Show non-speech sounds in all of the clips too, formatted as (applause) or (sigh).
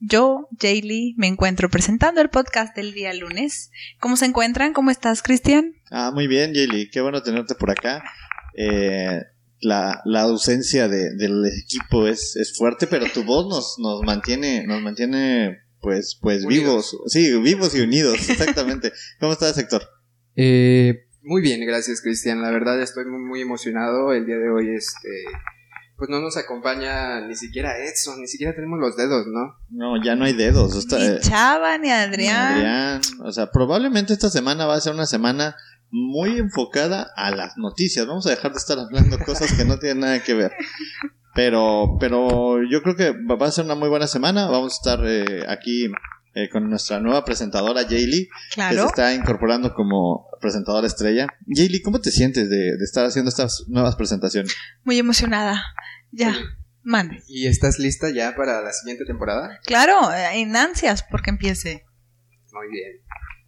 yo, Jaylee, me encuentro presentando el podcast del día lunes. ¿Cómo se encuentran? ¿Cómo estás, Cristian? Ah, muy bien, Jaylee. Qué bueno tenerte por acá. Eh, la, la ausencia de- del equipo es, es fuerte, pero tu voz nos, nos mantiene, nos mantiene, pues, pues Unidos. vivos. Sí, vivos y unidos, exactamente. (laughs) ¿Cómo estás, Héctor? Eh, muy bien, gracias Cristian. La verdad estoy muy, muy emocionado. El día de hoy, este, pues no nos acompaña ni siquiera Edson, ni siquiera tenemos los dedos, ¿no? No, ya no hay dedos. Está, Ni eh, Chava, ni Adrián. Adrián. O sea, probablemente esta semana va a ser una semana muy enfocada a las noticias. Vamos a dejar de estar hablando (laughs) cosas que no tienen nada que ver. Pero, pero yo creo que va a ser una muy buena semana. Vamos a estar eh, aquí eh, con nuestra nueva presentadora, Jaylee, que se Claro. está incorporando como presentadora estrella. Jaylee, ¿cómo te sientes de, de estar haciendo estas nuevas presentaciones? Muy emocionada. Ya, mande. ¿Y estás lista ya para la siguiente temporada? Claro, eh, en ansias porque empiece. Muy bien.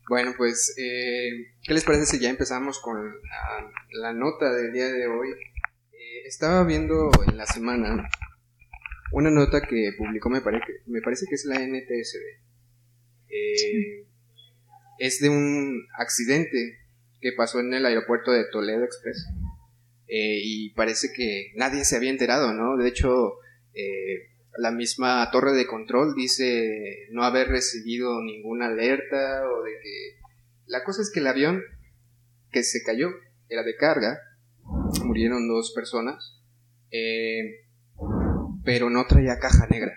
Bueno, pues, eh, ¿qué les parece si ya empezamos con la, la nota del día de hoy? Eh, estaba viendo en la semana una nota que publicó, me, pare- me parece que es la NTSB. Eh, es de un accidente que pasó en el aeropuerto de Toledo Express. Eh, y parece que nadie se había enterado, ¿no? De hecho, eh, la misma torre de control dice no haber recibido ninguna alerta o de que... La cosa es que el avión que se cayó era de carga, murieron dos personas, eh, pero no traía caja negra.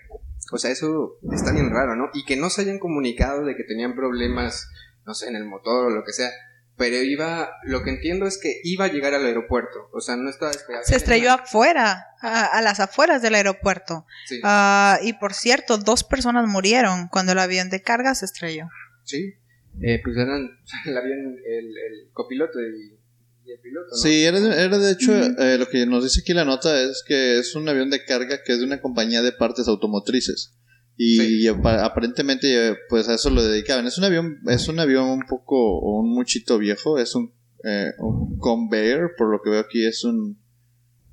O sea, eso está bien raro, ¿no? Y que no se hayan comunicado de que tenían problemas, no sé, en el motor o lo que sea. Pero iba, lo que entiendo es que iba a llegar al aeropuerto. O sea, no estaba esperando. Se estrelló afuera, a, a las afueras del aeropuerto. Sí, Ah, y por cierto, dos personas murieron cuando el avión de carga se estrelló. sí. Eh, pues eran (laughs) el avión, el, el copiloto y, y el piloto, ¿no? Sí, era de, era de hecho, eh, lo que nos dice aquí la nota es que es un avión de carga que es de una compañía de partes automotrices. Y Sí. aparentemente, pues a eso lo dedicaban. Es un avión, es un avión un poco, un muchito viejo, es un, eh, un Convair, por lo que veo aquí es un,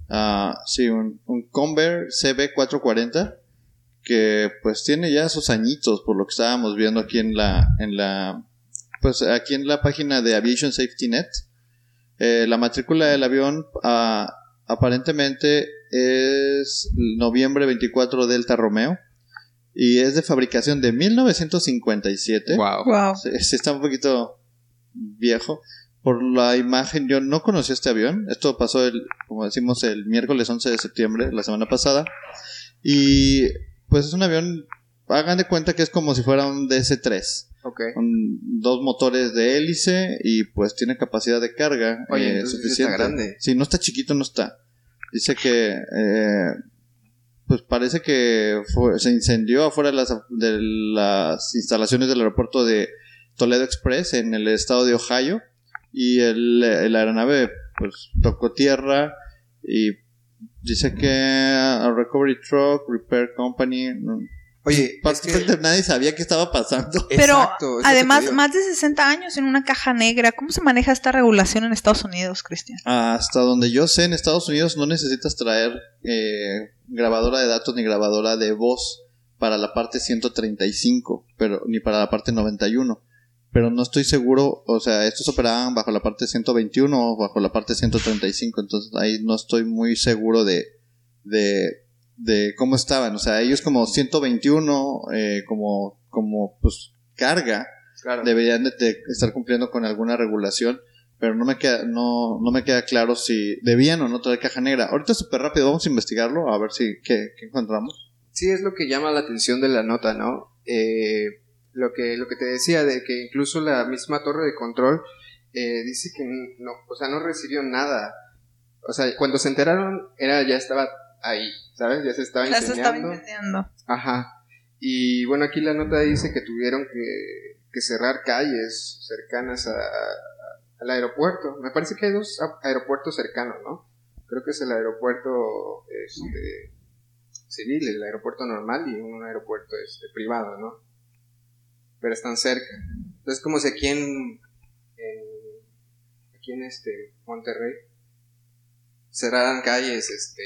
ah, sí, un, un Convair CB440, que pues tiene ya sus añitos, por lo que estábamos viendo aquí en la, en la, pues aquí en la página de Aviation Safety Net. Eh, la matrícula del avión ah, aparentemente es noviembre 24 Delta Romeo y es de fabricación de 1957. Wow. Wow. Sí, sí está un poquito viejo. Por la imagen, yo no conocí este avión. Esto pasó, el, como decimos, el miércoles 11 de septiembre, la semana pasada. Y pues es un avión, hagan de cuenta que es como si fuera un DS-3 Ok. con dos motores de hélice y pues tiene capacidad de carga Oye, eh, suficiente. está grande. Sí, no está chiquito, no está. Dice que eh, pues parece que fue- se incendió afuera de las, de las instalaciones del aeropuerto de Toledo Express en el estado de Ohio. Y el, el aeronave pues tocó tierra y dice que a Recovery Truck Repair Company Oye, es que- Prácticamente nadie sabía qué estaba pasando. (laughs) Pero Exacto, es además, más de 60 años en una caja negra. ¿Cómo se maneja esta regulación en Estados Unidos, Cristian? Hasta donde yo sé, en Estados Unidos no necesitas traer eh, grabadora de datos ni grabadora de voz para la parte 135, pero ni para la parte 91. Pero no estoy seguro, o sea, estos operaban bajo la parte 121 o bajo la parte 135, entonces ahí no estoy muy seguro de, de, de cómo estaban. O sea, ellos como 121, eh, como, como pues carga, Claro. deberían de, de estar cumpliendo con alguna regulación pero no me queda, no, no me queda claro si debían o no traer caja negra. Ahorita súper rápido, vamos a investigarlo, a ver si qué, qué encontramos. Sí, es lo que llama la atención de la nota, ¿no? Eh, lo, que, lo que te decía, de que incluso la misma torre de control eh, dice que no, o sea, no recibió nada. O sea, cuando se enteraron, era, ya estaba ahí, ¿sabes? Ya se estaba Ya se estaba incendiando. incendiando. Ajá. Y bueno, aquí la nota dice que tuvieron que, que cerrar calles cercanas a, al aeropuerto. Me parece que hay dos aeropuertos cercanos, ¿no? Creo que es el aeropuerto este, civil, el aeropuerto normal y un aeropuerto este, privado, ¿no? Pero están cerca. Entonces, como si aquí en, en- aquí en este Monterrey cerraran calles este,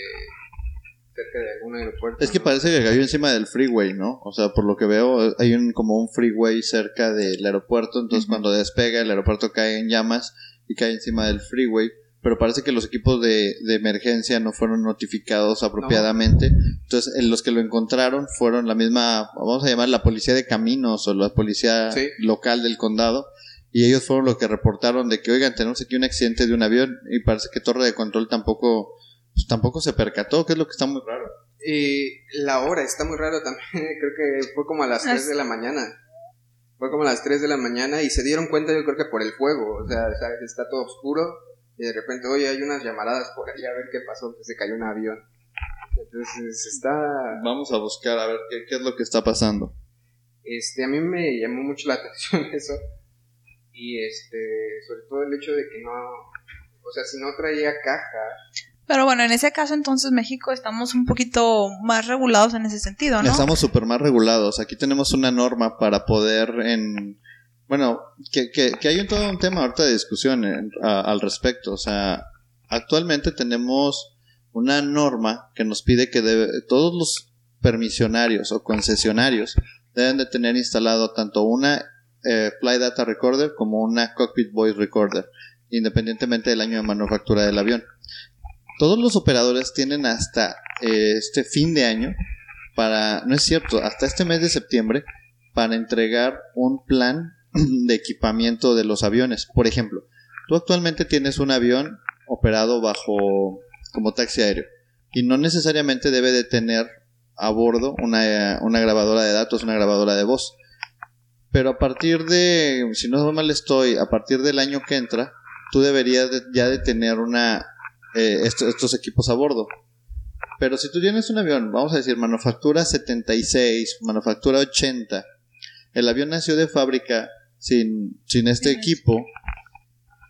cerca de algún aeropuerto. Es que ¿no? parece que cayó encima del freeway, ¿no? O sea, por lo que veo, hay un como un freeway cerca del aeropuerto, entonces cuando despega el aeropuerto cae en llamas y cae encima del freeway, pero parece que los equipos de, de emergencia no fueron notificados apropiadamente, entonces en los que lo encontraron fueron la misma, vamos a llamar la policía de caminos o la policía Sí. local del condado. Y ellos fueron los que reportaron de que, oigan, tenemos aquí un accidente de un avión y parece que Torre de Control tampoco, pues, tampoco se percató, que es lo que está muy raro. Y la hora está muy raro también. (laughs) Creo que fue como a las 3 de la mañana. Fue como a las 3 de la mañana y se dieron cuenta, yo creo que por el fuego. O sea, ¿sabes? está todo oscuro y de repente, oye, hay unas llamaradas por ahí a ver qué pasó, que se cayó un avión. Entonces está. Vamos a buscar a ver qué, qué es lo que está pasando. Este, a mí me llamó mucho la (laughs) atención eso. Y este, sobre todo el hecho de que no. O sea, si no traía caja, Pero bueno, en ese caso entonces México estamos un poquito más regulados en ese sentido, ¿no? Estamos súper más regulados. Aquí tenemos una norma para poder en... Bueno, que, que, que hay un, todo un tema ahorita de discusión en- a- al respecto. O sea, actualmente tenemos una norma que nos pide que debe, todos los permisionarios o concesionarios deben de tener instalado tanto una eh, Fly Data Recorder como una Cockpit Voice Recorder, independientemente del año de manufactura del avión. Todos los operadores tienen hasta eh, este fin de año para, no es cierto, hasta este mes de septiembre para entregar un plan (clears throat) de equipamiento de los aviones. Por ejemplo, tú actualmente tienes un avión operado bajo como taxi aéreo y no necesariamente debe de tener a bordo una, una grabadora de datos, una grabadora de voz. Pero a partir de, si no mal estoy, a partir del año que entra, tú deberías de- ya de tener una eh, esto- estos equipos a bordo. Pero si tú tienes un avión, vamos a decir manufactura 76, manufactura 80, el avión nació de fábrica sin, sin este equipo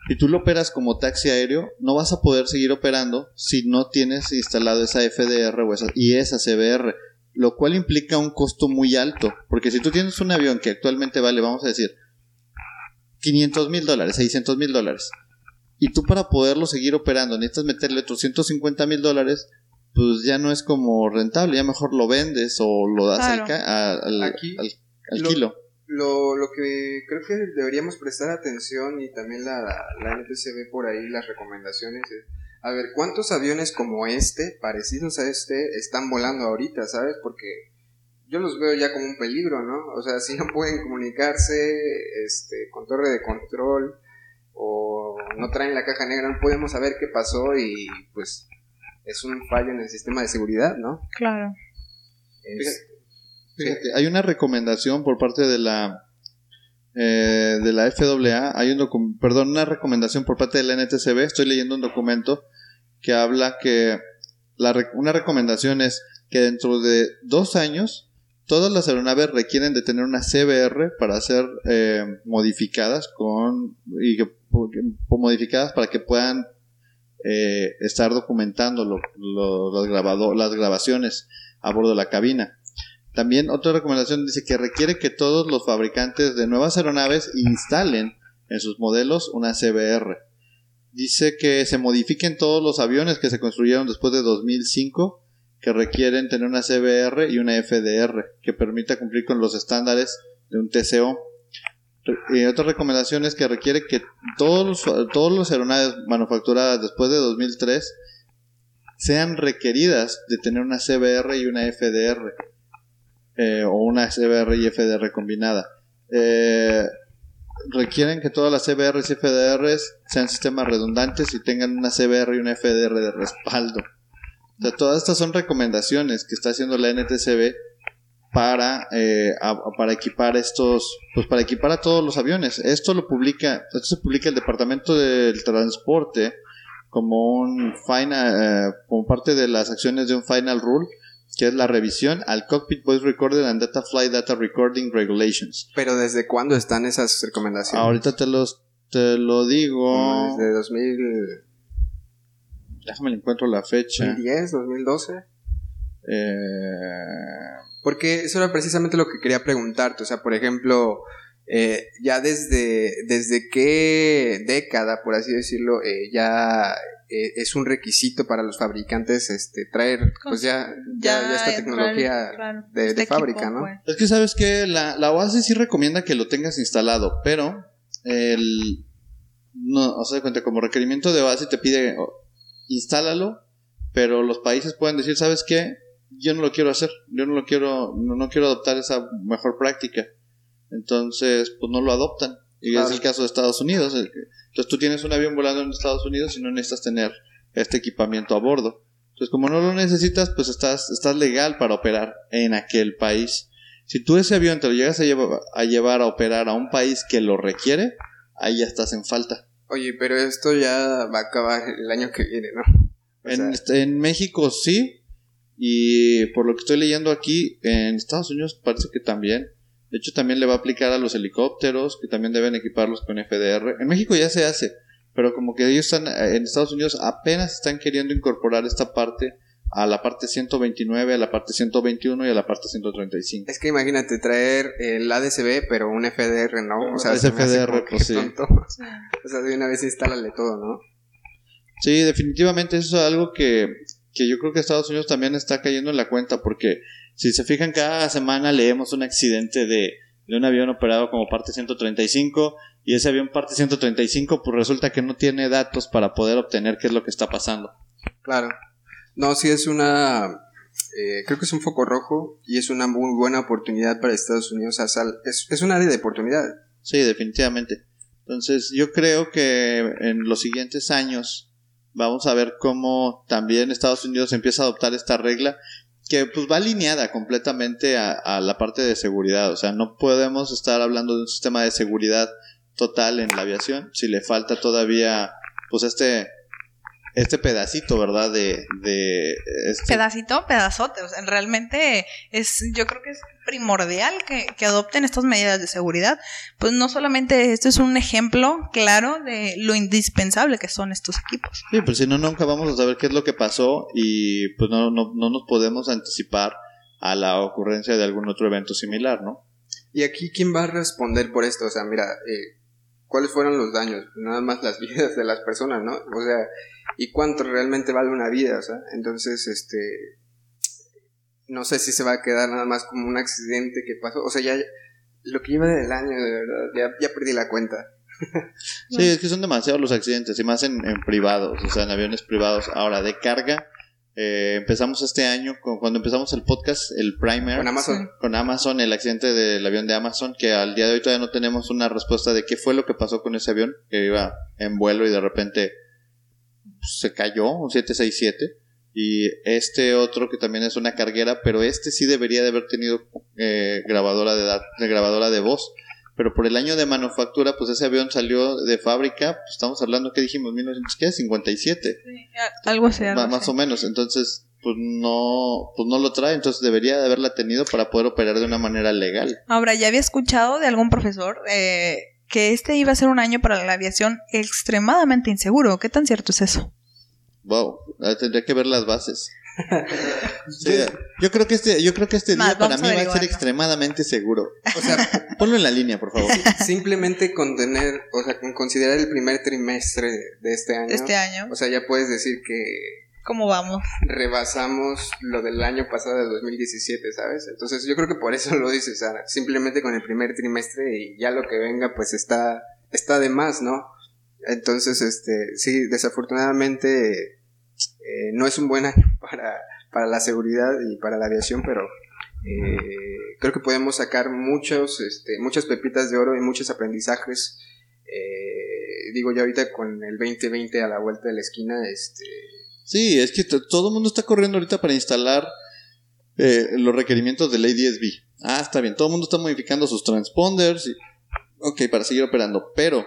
y tú lo operas como taxi aéreo, no vas a poder seguir operando si no tienes instalado esa FDR o esa, y esa CBR, lo cual implica un costo muy alto, porque si tú tienes un avión que actualmente vale, vamos a decir, 500 mil dólares, 600 mil dólares, y tú para poderlo seguir operando necesitas meterle otros 150 mil dólares, pues ya no es como rentable, ya mejor lo vendes o lo das al, Claro. al, Aquí, al- al lo- kilo. Lo, lo que creo que deberíamos prestar atención y también la, la NTCB por ahí, las recomendaciones es, a ver, ¿cuántos aviones como este, parecidos a este, están volando ahorita, sabes? Porque yo los veo ya como un peligro, ¿no? O sea, (laughs) si no pueden comunicarse este, con torre de control o no traen la caja negra, no podemos saber qué pasó y pues es un fallo en el sistema de seguridad, ¿no? Claro. Es- Fíjate, hay una recomendación por parte de la eh, de la FAA, hay un perdón, una recomendación por parte de la NTCB, estoy leyendo un documento que habla que la re- una recomendación es que dentro de dos años todas las aeronaves requieren de tener una CBR para ser eh, modificadas con y que- modificadas para que puedan eh, estar documentando las, las grabaciones a bordo de la cabina. También otra recomendación dice que requiere que todos los fabricantes de nuevas aeronaves instalen en sus modelos una CBR. Dice que se modifiquen todos los aviones que se construyeron después de 2005 que requieren tener una CBR y una FDR que permita cumplir con los estándares de un TCO. Y otra recomendación es que requiere que todos los, todos los aeronaves manufacturadas después de 2003 sean requeridas de tener una CBR y una FDR eh, o una CBR y FDR combinada. Eh, requieren que todas las CBRs y FDRs sean sistemas redundantes y tengan una CBR y una FDR de respaldo. O sea, todas estas son recomendaciones que está haciendo la NTCB para, eh, a- para equipar estos, pues para equipar a todos los aviones. Esto lo publica, esto se publica el Departamento del Transporte como un final, eh, como parte de las acciones de un final rule, que es la revisión al Cockpit Voice Recorder and Data Flight Data Recording Regulations. Pero ¿desde cuándo están esas recomendaciones? Ahorita te los te lo digo. Desde 2000, Déjame le encuentro la fecha. 2010, 2012. Eh, Porque eso era precisamente lo que quería preguntarte. O sea, por ejemplo, eh, ya desde, desde qué década, por así decirlo, eh, ya eh, es un requisito para los fabricantes este, traer, pues ya, ya, ya esta tecnología claro, de, de este equipo, fábrica, ¿no? pues. Es que sabes que la, la OASI sí recomienda que lo tengas instalado, pero el no, o sea, de cuenta, como requerimiento de OASI te pide oh, instálalo, pero los países pueden decir, ¿sabes qué? Yo no lo quiero hacer, yo no lo quiero, no, no quiero adoptar esa mejor práctica. Entonces, pues no lo adoptan. Y Claro. es el caso de Estados Unidos. Entonces tú tienes un avión volando en Estados Unidos y no necesitas tener este equipamiento a bordo. Entonces, como no lo necesitas, pues estás, estás legal para operar en aquel país. Si tú ese avión te lo llegas a llevar, a llevar a operar a un país que lo requiere, ahí ya estás en falta. Oye, pero esto ya va a acabar el año que viene, ¿no? Sea, En, este- en México sí, y por lo que estoy leyendo aquí, en Estados Unidos parece que también. De hecho, también le va a aplicar a los helicópteros, que también deben equiparlos con FDR. En México ya se hace, pero como que ellos están, eh, en Estados Unidos apenas están queriendo incorporar esta parte a la parte 129, a la parte 121 y a la parte 135. Es que imagínate traer el ADCB, pero un FDR, ¿no? O sea, Es se FDR, pues sí. (laughs) O sea, de una vez instálale todo, ¿no? Sí, definitivamente eso es algo que, que yo creo que Estados Unidos también está cayendo en la cuenta porque si se fijan cada semana leemos un accidente de, de un avión operado como parte 135 y ese avión parte 135 pues resulta que no tiene datos para poder obtener qué es lo que está pasando. Claro. No, sí es una... eh, creo que es un foco rojo y es una muy buena oportunidad para Estados Unidos. O sea, es, es un área de oportunidad. Sí, definitivamente. Entonces yo creo que en los siguientes años vamos a ver cómo también Estados Unidos empieza a adoptar esta regla que pues va alineada completamente a, a la parte de seguridad. O sea, no podemos estar hablando de un sistema de seguridad total en la aviación si le falta todavía pues este este pedacito, ¿verdad? De, de este- Pedacito, pedazote. O sea, realmente es, yo creo que es primordial que, que adopten estas medidas de seguridad. Pues no solamente esto es un ejemplo claro de lo indispensable que son estos equipos. Sí, pues si no, nunca vamos a saber qué es lo que pasó y pues no, no, no nos podemos anticipar a la ocurrencia de algún otro evento similar, ¿no? ¿Y aquí quién va a responder por esto? O sea, mira, eh, ¿cuáles fueron los daños? Nada más las (laughs) vidas de las personas, ¿no? O sea, ¿y cuánto realmente vale una vida? O sea, entonces, este... No sé si se va a quedar nada más como un accidente que pasó. O sea, ya lo que lleva del año, de verdad, ya, perdí la cuenta. Sí, es que son demasiados los accidentes y más en privados, o sea, en aviones privados. Ahora, de carga, eh, empezamos este año, con, cuando empezamos el podcast, el primer, Con Amazon. con Amazon, el accidente del avión de Amazon, que al día de hoy todavía no tenemos una respuesta de qué fue lo que pasó con ese avión, que iba en vuelo y de repente pues, se cayó, un 767. Y este otro que también es una carguera, pero este sí debería de haber tenido eh, grabadora de, de grabadora de voz. Pero por el año de manufactura, pues ese avión salió de fábrica, pues estamos hablando, ¿qué dijimos? 1957. Algo así, algo más así. o menos. Entonces, pues no, pues no lo trae, entonces debería de haberla tenido para poder operar de una manera legal. Ahora, ya había escuchado de algún profesor eh, que este iba a ser un año para la aviación extremadamente inseguro. ¿Qué tan cierto es eso? Wow, ah, tendría que ver las bases. Sí, yo creo que este, yo creo que este día para mí va a ser extremadamente seguro. O sea, (laughs) Ponlo en la línea, por favor. simplemente con tener, o sea, con considerar el primer trimestre de, de este año. Este año. O sea, ya puedes decir que ¿Cómo vamos? rebasamos lo del año pasado de 2017, ¿sabes? Entonces yo creo que por eso (laughs) lo dices, Sara. Simplemente con el primer trimestre y ya lo que venga pues está, está de más, ¿no? Entonces, este, sí, desafortunadamente eh, no es un buen año (laughs) para, para la seguridad y para la aviación, pero Eh, creo que podemos sacar muchos, este, muchas pepitas de oro y muchos aprendizajes. Eh, digo, ya ahorita con el 2020 a la vuelta de la esquina, este, Sí, es que todo el mundo está corriendo ahorita para instalar los requerimientos de ley 10B. Ah, está bien, todo el mundo está modificando sus transponders. Y, ok, para seguir operando, pero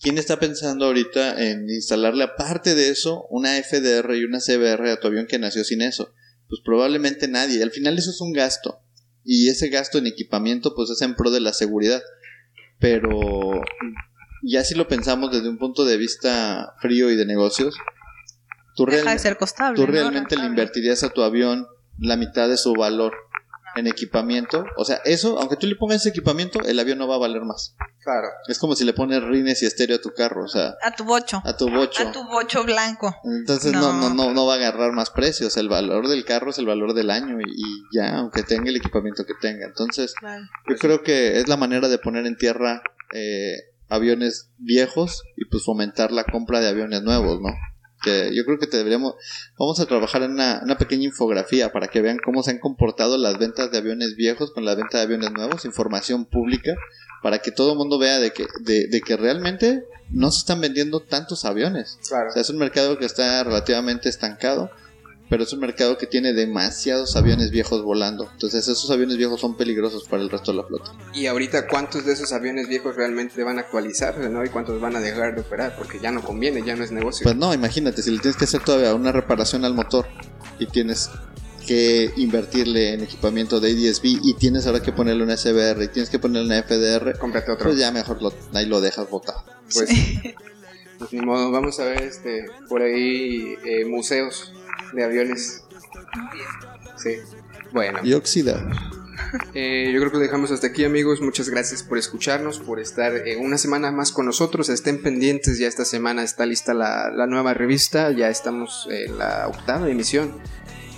¿quién está pensando ahorita en instalarle aparte de eso una FDR y una CBR a tu avión que nació sin eso? Pues probablemente nadie. Al final eso es un gasto. Y ese gasto en equipamiento pues es en pro de la seguridad. Pero ya si lo pensamos desde un punto de vista frío y de negocios, tú, Deja de realmente ser costable. tú ¿no? realmente le invertirías a tu avión la mitad de su valor en equipamiento. O sea, eso, aunque tú le pongas ese equipamiento, el avión no va a valer más. claro, Es como si le pones rines y estéreo a tu carro, o sea, A tu bocho. a tu bocho. A tu bocho blanco. Entonces no. No. No, no, no va a agarrar más precios. El valor del carro es el valor del año y, y ya, aunque tenga el equipamiento que tenga. Entonces, yo creo que es la manera de poner en tierra eh, aviones viejos y pues fomentar la compra de aviones nuevos, ¿no? Que yo creo que te deberíamos, vamos a trabajar en una, una pequeña infografía para que vean cómo se han comportado las ventas de aviones viejos con la venta de aviones nuevos, información pública, para que todo el mundo vea de que, de, de que realmente no se están vendiendo tantos aviones. claro. O sea, es un mercado que está relativamente estancado, pero es un mercado que tiene demasiados aviones viejos volando. Entonces esos aviones viejos son peligrosos para el resto de la flota. Y ahorita, ¿cuántos de esos aviones viejos realmente van a actualizar, ¿no? Y cuántos van a dejar de operar, porque ya no conviene, ya no es negocio. Pues no, imagínate, si le tienes que hacer todavía una reparación al motor y tienes que invertirle en equipamiento de ADSB y tienes ahora que ponerle una SBR y tienes que ponerle una FDR, Cómprate otro. pues ya mejor lo, ahí lo dejas botado. Pues, (laughs) pues ni modo, vamos a ver este por ahí eh, museos de aviones. Sí. Bueno, Y oxidado. (laughs) eh, yo creo que lo dejamos hasta aquí, amigos. Muchas gracias por escucharnos, por estar eh, una semana más con nosotros. Estén pendientes, ya esta semana está lista la, la nueva revista. Ya estamos en la octava emisión.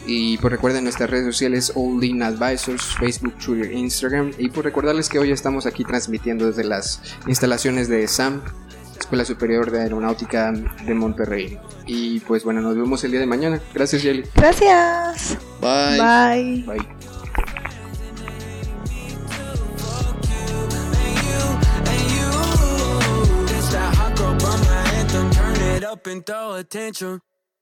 Y pues recuerden nuestras redes sociales All In Advisors, Facebook, Twitter, Instagram. Y por recordarles que hoy estamos aquí transmitiendo desde las instalaciones de SAM, Escuela Superior de Aeronáutica de Monterrey. Y pues bueno, nos vemos el día de mañana. Gracias, Jelly. Gracias. Bye. Bye. Bye. Up and throw.